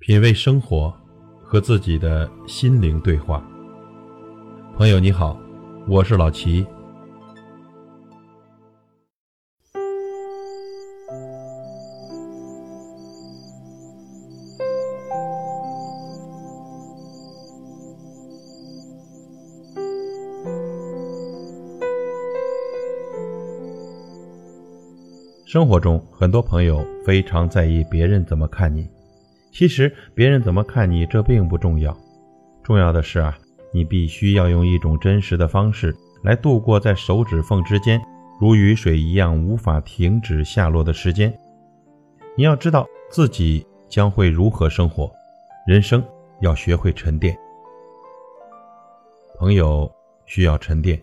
品味生活，和自己的心灵对话。朋友你好，我是老齐。生活中，很多朋友非常在意别人怎么看你。其实，别人怎么看你，这并不重要。重要的是啊，你必须要用一种真实的方式来度过在手指缝之间如雨水一样无法停止下落的时间。你要知道自己将会如何生活，人生要学会沉淀。朋友需要沉淀，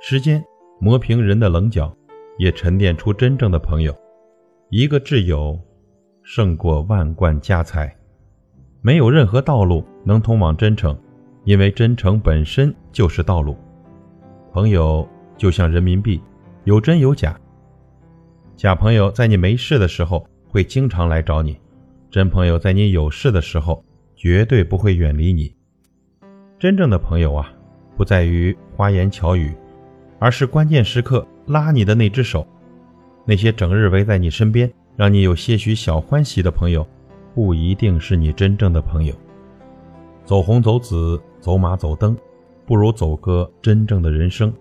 时间磨平人的棱角。也沉淀出真正的朋友，一个挚友胜过万贯家财。没有任何道路能通往真诚，因为真诚本身就是道路。朋友就像人民币，有真有假。假朋友在你没事的时候会经常来找你，真朋友在你有事的时候绝对不会远离你。真正的朋友啊，不在于花言巧语，而是关键时刻。拉你的那只手，那些整日围在你身边，让你有些许小欢喜的朋友，不一定是你真正的朋友。走红走紫，走马走灯，不如走个真正的人生。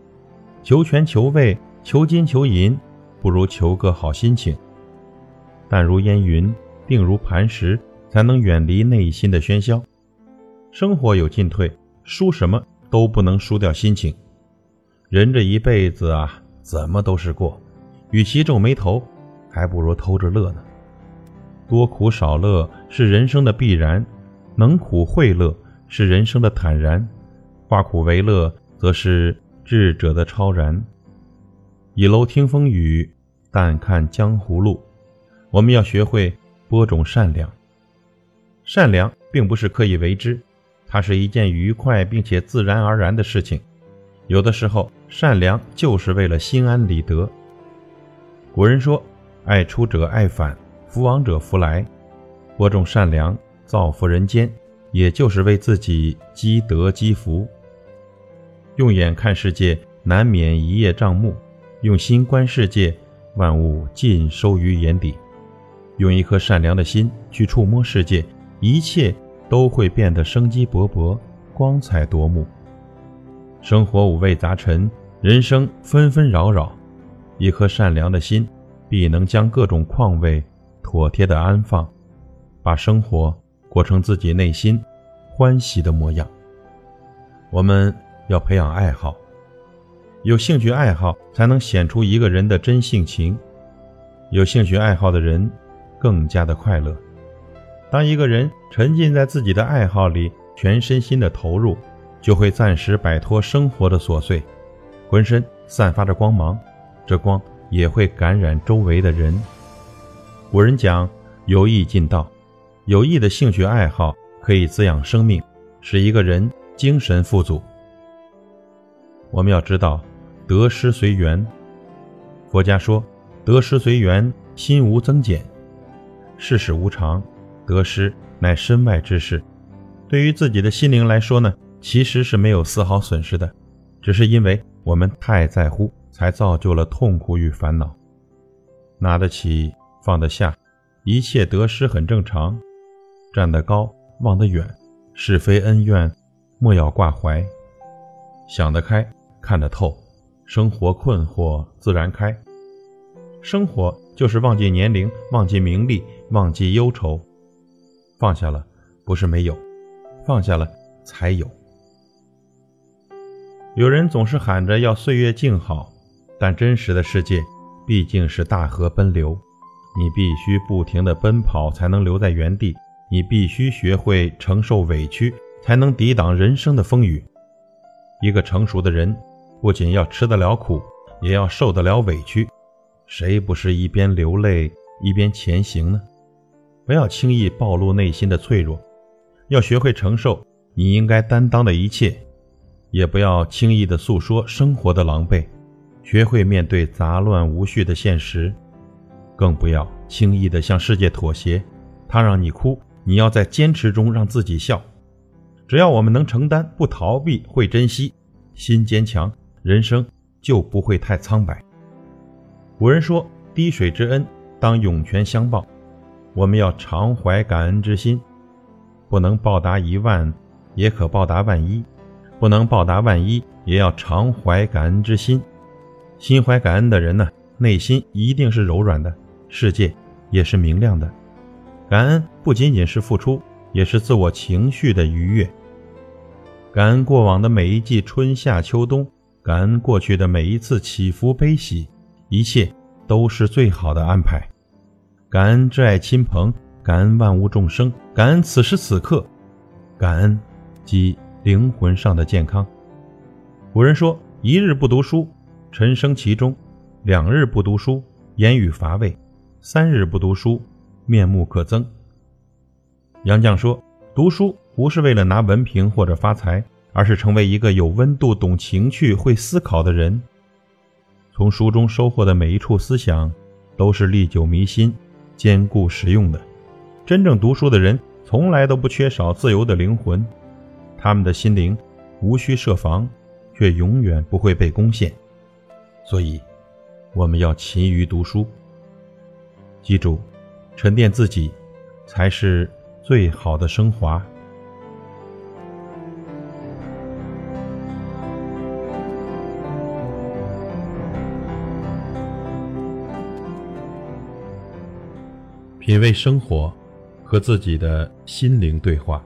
求权求位，求金求银，不如求个好心情。淡如烟云，定如磐石，才能远离内心的喧嚣。生活有进退，输什么都不能输掉心情。人这一辈子啊。怎么都是过，与其皱眉头，还不如偷着乐呢。多苦少乐是人生的必然，能苦会乐是人生的坦然，化苦为乐则是智者的超然。倚楼听风雨，淡看江湖路。我们要学会播种善良。善良并不是刻意为之，它是一件愉快并且自然而然的事情。有的时候，善良就是为了心安理得。古人说：“爱出者爱返，福往者福来。”播种善良，造福人间，也就是为自己积德积福。用眼看世界，难免一叶障目；用心观世界，万物尽收于眼底。用一颗善良的心去触摸世界，一切都会变得生机勃勃、光彩夺目。生活五味杂陈，人生纷纷扰扰，一颗善良的心，必能将各种况味妥帖的安放，把生活过成自己内心欢喜的模样。我们要培养爱好，有兴趣爱好才能显出一个人的真性情。有兴趣爱好的人更加的快乐。当一个人沉浸在自己的爱好里，全身心的投入。就会暂时摆脱生活的琐碎，浑身散发着光芒，这光也会感染周围的人。古人讲“有益尽道”，有益的兴趣爱好可以滋养生命，使一个人精神富足。我们要知道，得失随缘。佛家说：“得失随缘，心无增减。”世事无常，得失乃身外之事。对于自己的心灵来说呢？其实是没有丝毫损失的，只是因为我们太在乎，才造就了痛苦与烦恼。拿得起，放得下，一切得失很正常。站得高，望得远，是非恩怨莫要挂怀。想得开，看得透，生活困惑自然开。生活就是忘记年龄，忘记名利，忘记忧愁。放下了，不是没有，放下了才有。有人总是喊着要岁月静好，但真实的世界毕竟是大河奔流，你必须不停地奔跑才能留在原地，你必须学会承受委屈才能抵挡人生的风雨。一个成熟的人，不仅要吃得了苦，也要受得了委屈。谁不是一边流泪一边前行呢？不要轻易暴露内心的脆弱，要学会承受你应该担当的一切。也不要轻易的诉说生活的狼狈，学会面对杂乱无序的现实，更不要轻易的向世界妥协。他让你哭，你要在坚持中让自己笑。只要我们能承担，不逃避，会珍惜，心坚强，人生就不会太苍白。古人说：“滴水之恩，当涌泉相报。”我们要常怀感恩之心，不能报答一万，也可报答万一；不能报答万一，也要常怀感恩之心。心怀感恩的人呢，内心一定是柔软的，世界也是明亮的。感恩不仅仅是付出，也是自我情绪的愉悦。感恩过往的每一季春夏秋冬，感恩过去的每一次起伏悲喜，一切都是最好的安排。感恩挚爱亲朋，感恩万物众生，感恩此时此刻，感恩即灵魂上的健康。古人说：“一日不读书，沉生其中；两日不读书，言语乏味；三日不读书，面目可憎。”杨绛说：“读书不是为了拿文凭或者发财，而是成为一个有温度、懂情趣、会思考的人。从书中收获的每一处思想，都是历久弥新。”坚固实用的，真正读书的人从来都不缺少自由的灵魂，他们的心灵无需设防，却永远不会被攻陷。所以，我们要勤于读书。记住，沉淀自己，才是最好的升华。品味生活，和自己的心灵对话。